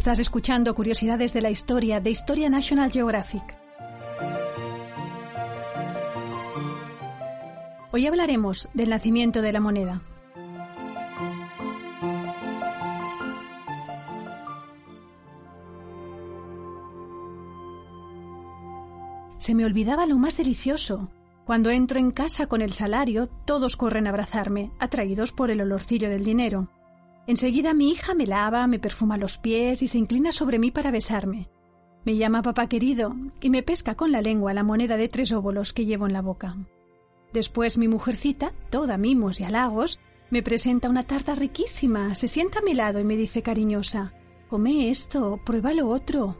Estás escuchando Curiosidades de la Historia de Historia National Geographic. Hoy hablaremos del nacimiento de la moneda. Se me olvidaba lo más delicioso. Cuando entro en casa con el salario, todos corren a abrazarme, atraídos por el olorcillo del dinero. Enseguida mi hija me lava, me perfuma los pies y se inclina sobre mí para besarme. Me llama papá querido y me pesca con la lengua la moneda de tres óvulos que llevo en la boca. Después mi mujercita, toda mimos y halagos, me presenta una tarta riquísima, se sienta a mi lado y me dice cariñosa Come esto, prueba lo otro.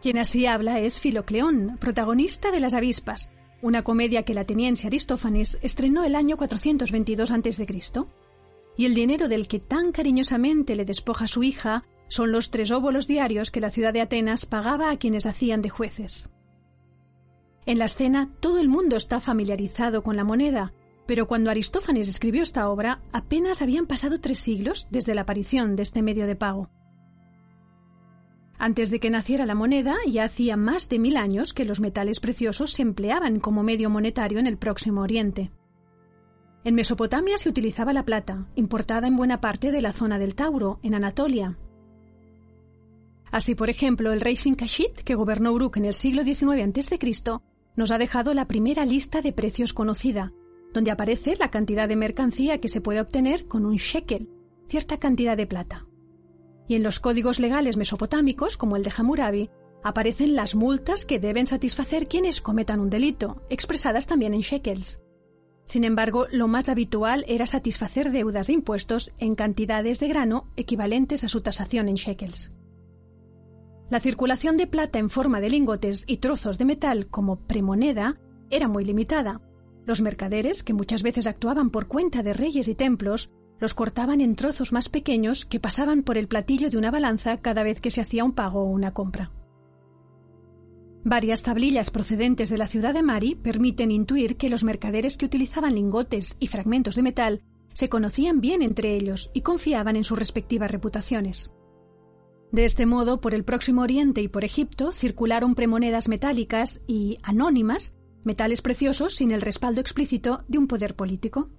Quien así habla es Filocleón, protagonista de Las avispas, una comedia que el ateniense Aristófanes estrenó el año 422 a.C y el dinero del que tan cariñosamente le despoja su hija son los tres óbolos diarios que la ciudad de Atenas pagaba a quienes hacían de jueces. En la escena todo el mundo está familiarizado con la moneda, pero cuando Aristófanes escribió esta obra apenas habían pasado tres siglos desde la aparición de este medio de pago. Antes de que naciera la moneda, ya hacía más de mil años que los metales preciosos se empleaban como medio monetario en el Próximo Oriente. En Mesopotamia se utilizaba la plata, importada en buena parte de la zona del Tauro, en Anatolia. Así, por ejemplo, el rey Sinkashit, que gobernó Uruk en el siglo XIX a.C., nos ha dejado la primera lista de precios conocida, donde aparece la cantidad de mercancía que se puede obtener con un shekel, cierta cantidad de plata. Y en los códigos legales mesopotámicos, como el de Hammurabi, aparecen las multas que deben satisfacer quienes cometan un delito, expresadas también en shekels. Sin embargo, lo más habitual era satisfacer deudas de impuestos en cantidades de grano equivalentes a su tasación en shekels. La circulación de plata en forma de lingotes y trozos de metal como premoneda era muy limitada. Los mercaderes, que muchas veces actuaban por cuenta de reyes y templos, los cortaban en trozos más pequeños que pasaban por el platillo de una balanza cada vez que se hacía un pago o una compra. Varias tablillas procedentes de la ciudad de Mari permiten intuir que los mercaderes que utilizaban lingotes y fragmentos de metal se conocían bien entre ellos y confiaban en sus respectivas reputaciones. De este modo, por el Próximo Oriente y por Egipto circularon premonedas metálicas y anónimas, metales preciosos sin el respaldo explícito de un poder político.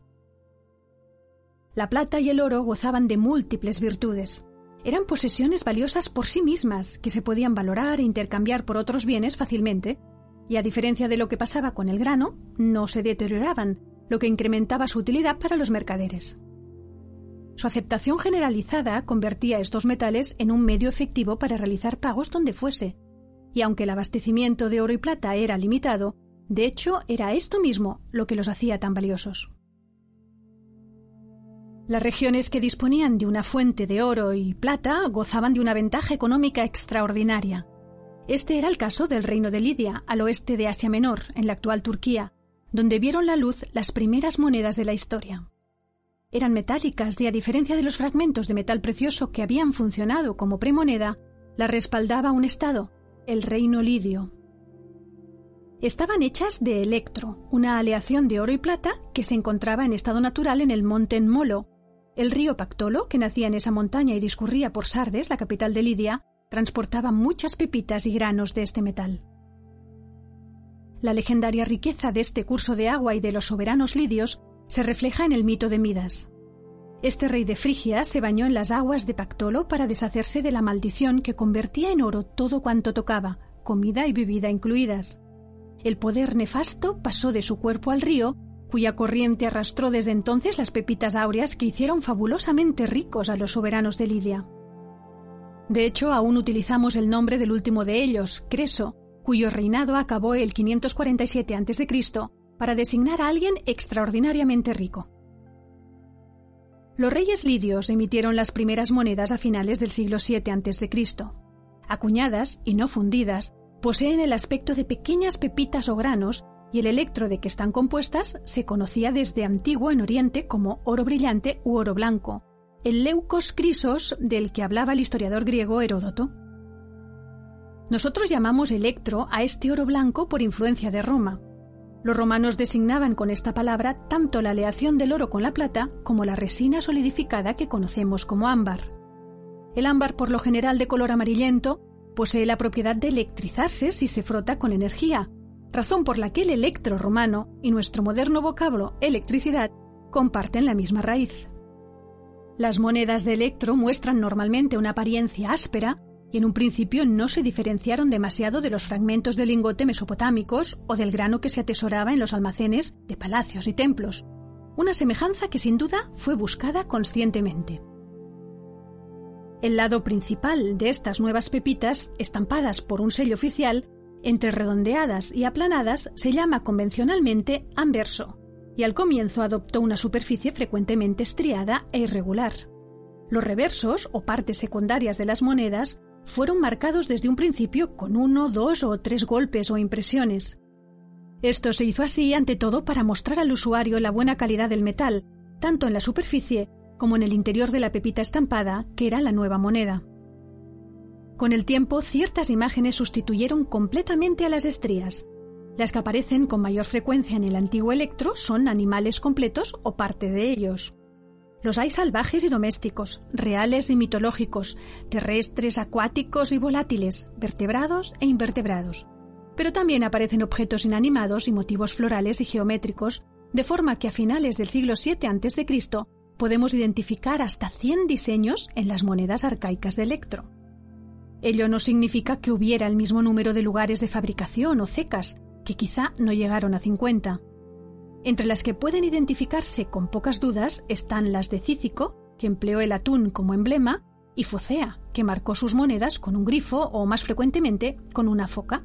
La plata y el oro gozaban de múltiples virtudes eran posesiones valiosas por sí mismas, que se podían valorar e intercambiar por otros bienes fácilmente, y a diferencia de lo que pasaba con el grano, no se deterioraban, lo que incrementaba su utilidad para los mercaderes. Su aceptación generalizada convertía estos metales en un medio efectivo para realizar pagos donde fuese, y aunque el abastecimiento de oro y plata era limitado, de hecho era esto mismo lo que los hacía tan valiosos. Las regiones que disponían de una fuente de oro y plata gozaban de una ventaja económica extraordinaria. Este era el caso del reino de Lidia, al oeste de Asia Menor, en la actual Turquía, donde vieron la luz las primeras monedas de la historia. Eran metálicas y a diferencia de los fragmentos de metal precioso que habían funcionado como premoneda, la respaldaba un estado, el reino lidio. Estaban hechas de electro, una aleación de oro y plata que se encontraba en estado natural en el monte Molo, el río Pactolo, que nacía en esa montaña y discurría por Sardes, la capital de Lidia, transportaba muchas pepitas y granos de este metal. La legendaria riqueza de este curso de agua y de los soberanos lidios se refleja en el mito de Midas. Este rey de Frigia se bañó en las aguas de Pactolo para deshacerse de la maldición que convertía en oro todo cuanto tocaba, comida y bebida incluidas. El poder nefasto pasó de su cuerpo al río cuya corriente arrastró desde entonces las pepitas áureas que hicieron fabulosamente ricos a los soberanos de Lidia. De hecho, aún utilizamos el nombre del último de ellos, Creso, cuyo reinado acabó el 547 a.C., para designar a alguien extraordinariamente rico. Los reyes lidios emitieron las primeras monedas a finales del siglo VII a.C. Acuñadas y no fundidas, poseen el aspecto de pequeñas pepitas o granos y el electro de que están compuestas se conocía desde antiguo en Oriente como oro brillante u oro blanco, el leucos crisos del que hablaba el historiador griego Heródoto. Nosotros llamamos electro a este oro blanco por influencia de Roma. Los romanos designaban con esta palabra tanto la aleación del oro con la plata como la resina solidificada que conocemos como ámbar. El ámbar, por lo general de color amarillento, posee la propiedad de electrizarse si se frota con energía, razón por la que el electro romano y nuestro moderno vocablo electricidad comparten la misma raíz. Las monedas de electro muestran normalmente una apariencia áspera y en un principio no se diferenciaron demasiado de los fragmentos de lingote mesopotámicos o del grano que se atesoraba en los almacenes de palacios y templos, una semejanza que sin duda fue buscada conscientemente. El lado principal de estas nuevas pepitas, estampadas por un sello oficial, entre redondeadas y aplanadas, se llama convencionalmente anverso, y al comienzo adoptó una superficie frecuentemente estriada e irregular. Los reversos, o partes secundarias de las monedas, fueron marcados desde un principio con uno, dos o tres golpes o impresiones. Esto se hizo así ante todo para mostrar al usuario la buena calidad del metal, tanto en la superficie como en el interior de la pepita estampada, que era la nueva moneda. Con el tiempo, ciertas imágenes sustituyeron completamente a las estrías. Las que aparecen con mayor frecuencia en el antiguo electro son animales completos o parte de ellos. Los hay salvajes y domésticos, reales y mitológicos, terrestres, acuáticos y volátiles, vertebrados e invertebrados. Pero también aparecen objetos inanimados y motivos florales y geométricos, de forma que a finales del siglo VII a.C. podemos identificar hasta 100 diseños en las monedas arcaicas de Electro. Ello no significa que hubiera el mismo número de lugares de fabricación o cecas, que quizá no llegaron a 50. Entre las que pueden identificarse con pocas dudas están las de Cícico, que empleó el atún como emblema, y Focea, que marcó sus monedas con un grifo o más frecuentemente con una foca.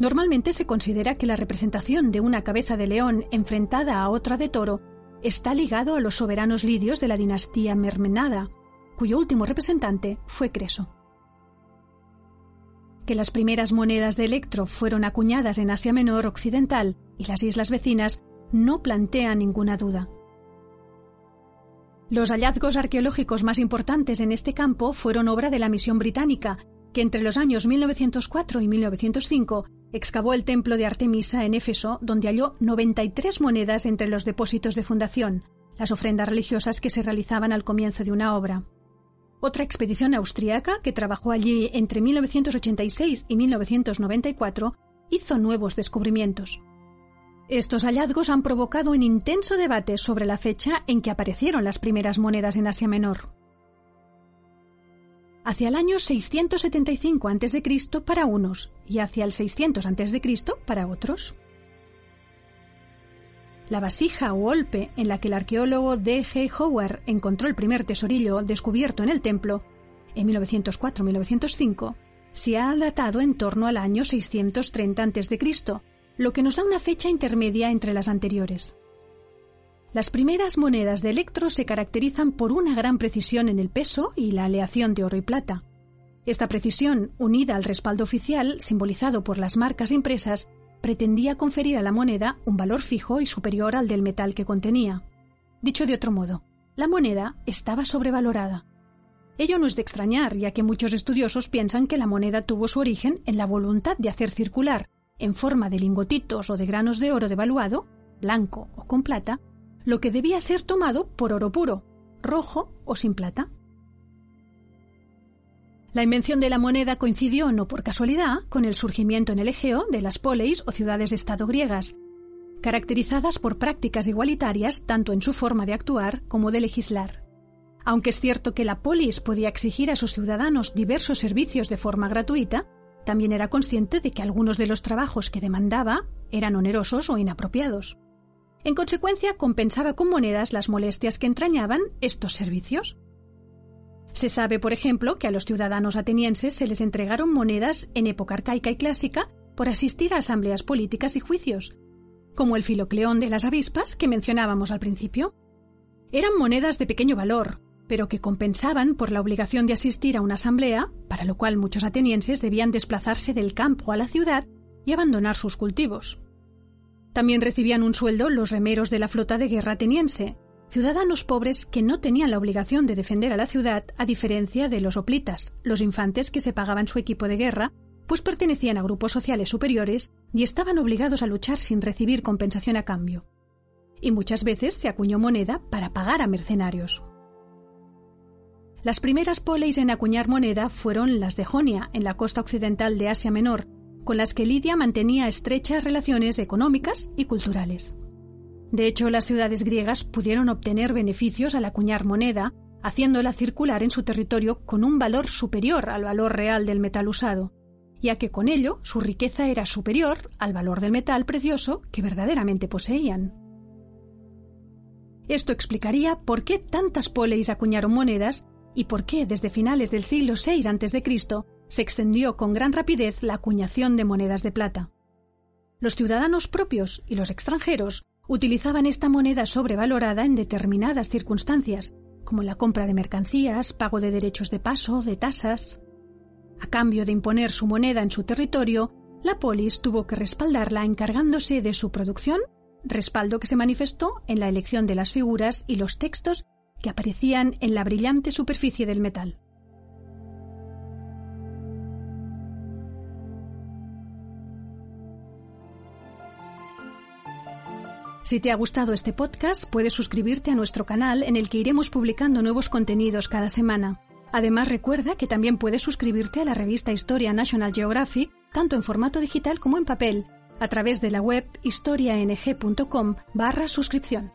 Normalmente se considera que la representación de una cabeza de león enfrentada a otra de toro está ligado a los soberanos lidios de la dinastía Mermenada, cuyo último representante fue Creso. Que las primeras monedas de electro fueron acuñadas en Asia Menor Occidental y las islas vecinas no plantea ninguna duda. Los hallazgos arqueológicos más importantes en este campo fueron obra de la misión británica, que entre los años 1904 y 1905 excavó el templo de Artemisa en Éfeso, donde halló 93 monedas entre los depósitos de fundación, las ofrendas religiosas que se realizaban al comienzo de una obra. Otra expedición austriaca, que trabajó allí entre 1986 y 1994, hizo nuevos descubrimientos. Estos hallazgos han provocado un intenso debate sobre la fecha en que aparecieron las primeras monedas en Asia Menor. Hacia el año 675 a.C. para unos y hacia el 600 a.C. para otros. La vasija o olpe en la que el arqueólogo D. G. Howard encontró el primer tesorillo descubierto en el templo, en 1904-1905, se ha datado en torno al año 630 a.C., lo que nos da una fecha intermedia entre las anteriores. Las primeras monedas de electro se caracterizan por una gran precisión en el peso y la aleación de oro y plata. Esta precisión, unida al respaldo oficial, simbolizado por las marcas impresas, pretendía conferir a la moneda un valor fijo y superior al del metal que contenía. Dicho de otro modo, la moneda estaba sobrevalorada. Ello no es de extrañar, ya que muchos estudiosos piensan que la moneda tuvo su origen en la voluntad de hacer circular en forma de lingotitos o de granos de oro devaluado, blanco o con plata, lo que debía ser tomado por oro puro, rojo o sin plata. La invención de la moneda coincidió no por casualidad con el surgimiento en el Egeo de las poleis o ciudades-estado griegas, caracterizadas por prácticas igualitarias tanto en su forma de actuar como de legislar. Aunque es cierto que la polis podía exigir a sus ciudadanos diversos servicios de forma gratuita, también era consciente de que algunos de los trabajos que demandaba eran onerosos o inapropiados. En consecuencia, compensaba con monedas las molestias que entrañaban estos servicios. Se sabe, por ejemplo, que a los ciudadanos atenienses se les entregaron monedas en época arcaica y clásica por asistir a asambleas políticas y juicios, como el filocleón de las avispas que mencionábamos al principio. Eran monedas de pequeño valor, pero que compensaban por la obligación de asistir a una asamblea, para lo cual muchos atenienses debían desplazarse del campo a la ciudad y abandonar sus cultivos. También recibían un sueldo los remeros de la flota de guerra ateniense, ciudadanos pobres que no tenían la obligación de defender a la ciudad a diferencia de los oplitas, los infantes que se pagaban su equipo de guerra, pues pertenecían a grupos sociales superiores y estaban obligados a luchar sin recibir compensación a cambio. Y muchas veces se acuñó moneda para pagar a mercenarios. Las primeras poleis en acuñar moneda fueron las de Jonia, en la costa occidental de Asia Menor, con las que Lidia mantenía estrechas relaciones económicas y culturales. De hecho, las ciudades griegas pudieron obtener beneficios al acuñar moneda, haciéndola circular en su territorio con un valor superior al valor real del metal usado, ya que con ello su riqueza era superior al valor del metal precioso que verdaderamente poseían. Esto explicaría por qué tantas poleis acuñaron monedas y por qué desde finales del siglo VI a.C. se extendió con gran rapidez la acuñación de monedas de plata. Los ciudadanos propios y los extranjeros utilizaban esta moneda sobrevalorada en determinadas circunstancias, como la compra de mercancías, pago de derechos de paso, de tasas. A cambio de imponer su moneda en su territorio, la polis tuvo que respaldarla encargándose de su producción, respaldo que se manifestó en la elección de las figuras y los textos que aparecían en la brillante superficie del metal. Si te ha gustado este podcast, puedes suscribirte a nuestro canal en el que iremos publicando nuevos contenidos cada semana. Además, recuerda que también puedes suscribirte a la revista Historia National Geographic, tanto en formato digital como en papel, a través de la web historiang.com barra suscripción.